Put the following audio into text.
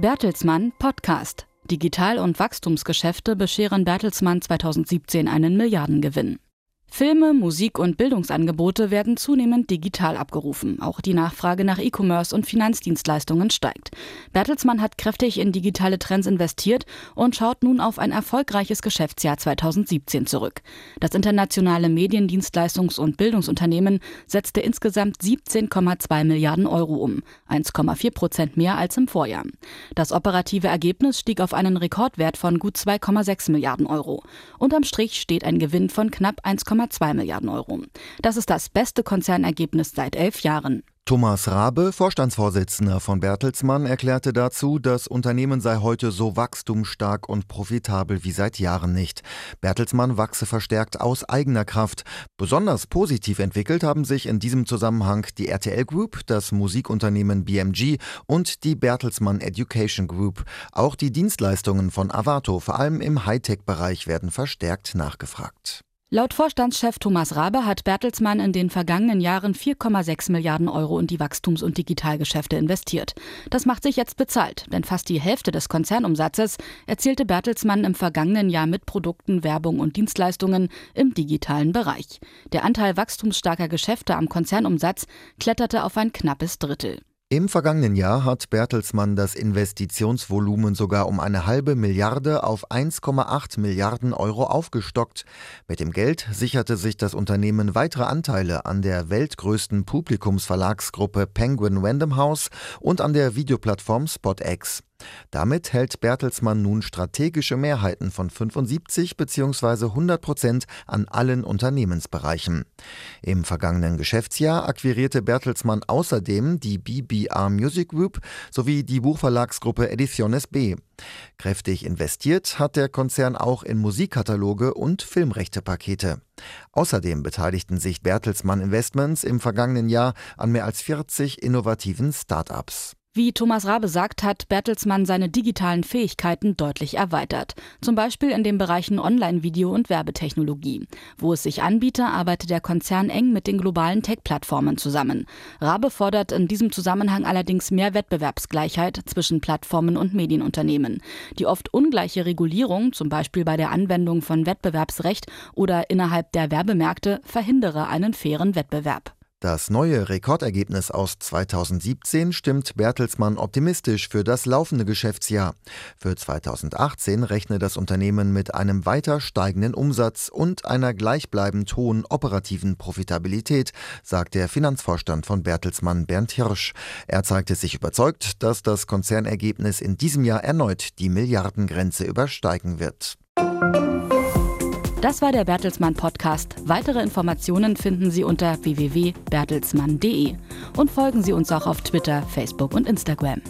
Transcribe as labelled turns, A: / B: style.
A: Bertelsmann Podcast. Digital- und Wachstumsgeschäfte bescheren Bertelsmann 2017 einen Milliardengewinn. Filme, Musik und Bildungsangebote werden zunehmend digital abgerufen. Auch die Nachfrage nach E-Commerce und Finanzdienstleistungen steigt. Bertelsmann hat kräftig in digitale Trends investiert und schaut nun auf ein erfolgreiches Geschäftsjahr 2017 zurück. Das internationale Mediendienstleistungs- und Bildungsunternehmen setzte insgesamt 17,2 Milliarden Euro um, 1,4 Prozent mehr als im Vorjahr. Das operative Ergebnis stieg auf einen Rekordwert von gut 2,6 Milliarden Euro. Unterm Strich steht ein Gewinn von knapp 1,5 1,2 Milliarden Euro. Das ist das beste Konzernergebnis seit elf Jahren.
B: Thomas Rabe, Vorstandsvorsitzender von Bertelsmann, erklärte dazu, das Unternehmen sei heute so wachstumsstark und profitabel wie seit Jahren nicht. Bertelsmann wachse verstärkt aus eigener Kraft. Besonders positiv entwickelt haben sich in diesem Zusammenhang die RTL Group, das Musikunternehmen BMG und die Bertelsmann Education Group. Auch die Dienstleistungen von Avato, vor allem im Hightech-Bereich, werden verstärkt nachgefragt.
A: Laut Vorstandschef Thomas Rabe hat Bertelsmann in den vergangenen Jahren 4,6 Milliarden Euro in die Wachstums- und Digitalgeschäfte investiert. Das macht sich jetzt bezahlt, denn fast die Hälfte des Konzernumsatzes erzielte Bertelsmann im vergangenen Jahr mit Produkten, Werbung und Dienstleistungen im digitalen Bereich. Der Anteil wachstumsstarker Geschäfte am Konzernumsatz kletterte auf ein knappes Drittel.
B: Im vergangenen Jahr hat Bertelsmann das Investitionsvolumen sogar um eine halbe Milliarde auf 1,8 Milliarden Euro aufgestockt. Mit dem Geld sicherte sich das Unternehmen weitere Anteile an der weltgrößten Publikumsverlagsgruppe Penguin Random House und an der Videoplattform SpotX. Damit hält Bertelsmann nun strategische Mehrheiten von 75 bzw. 100 Prozent an allen Unternehmensbereichen. Im vergangenen Geschäftsjahr akquirierte Bertelsmann außerdem die BBR Music Group sowie die Buchverlagsgruppe Ediciones B. Kräftig investiert hat der Konzern auch in Musikkataloge und Filmrechtepakete. Außerdem beteiligten sich Bertelsmann Investments im vergangenen Jahr an mehr als 40 innovativen Start-ups.
A: Wie Thomas Rabe sagt, hat Bertelsmann seine digitalen Fähigkeiten deutlich erweitert. Zum Beispiel in den Bereichen Online-Video und Werbetechnologie. Wo es sich anbiete, arbeitet der Konzern eng mit den globalen Tech-Plattformen zusammen. Rabe fordert in diesem Zusammenhang allerdings mehr Wettbewerbsgleichheit zwischen Plattformen und Medienunternehmen. Die oft ungleiche Regulierung, zum Beispiel bei der Anwendung von Wettbewerbsrecht oder innerhalb der Werbemärkte, verhindere einen fairen Wettbewerb.
B: Das neue Rekordergebnis aus 2017 stimmt Bertelsmann optimistisch für das laufende Geschäftsjahr. Für 2018 rechne das Unternehmen mit einem weiter steigenden Umsatz und einer gleichbleibend hohen operativen Profitabilität, sagt der Finanzvorstand von Bertelsmann Bernd Hirsch. Er zeigte sich überzeugt, dass das Konzernergebnis in diesem Jahr erneut die Milliardengrenze übersteigen wird.
A: Das war der Bertelsmann Podcast. Weitere Informationen finden Sie unter www.bertelsmann.de und folgen Sie uns auch auf Twitter, Facebook und Instagram.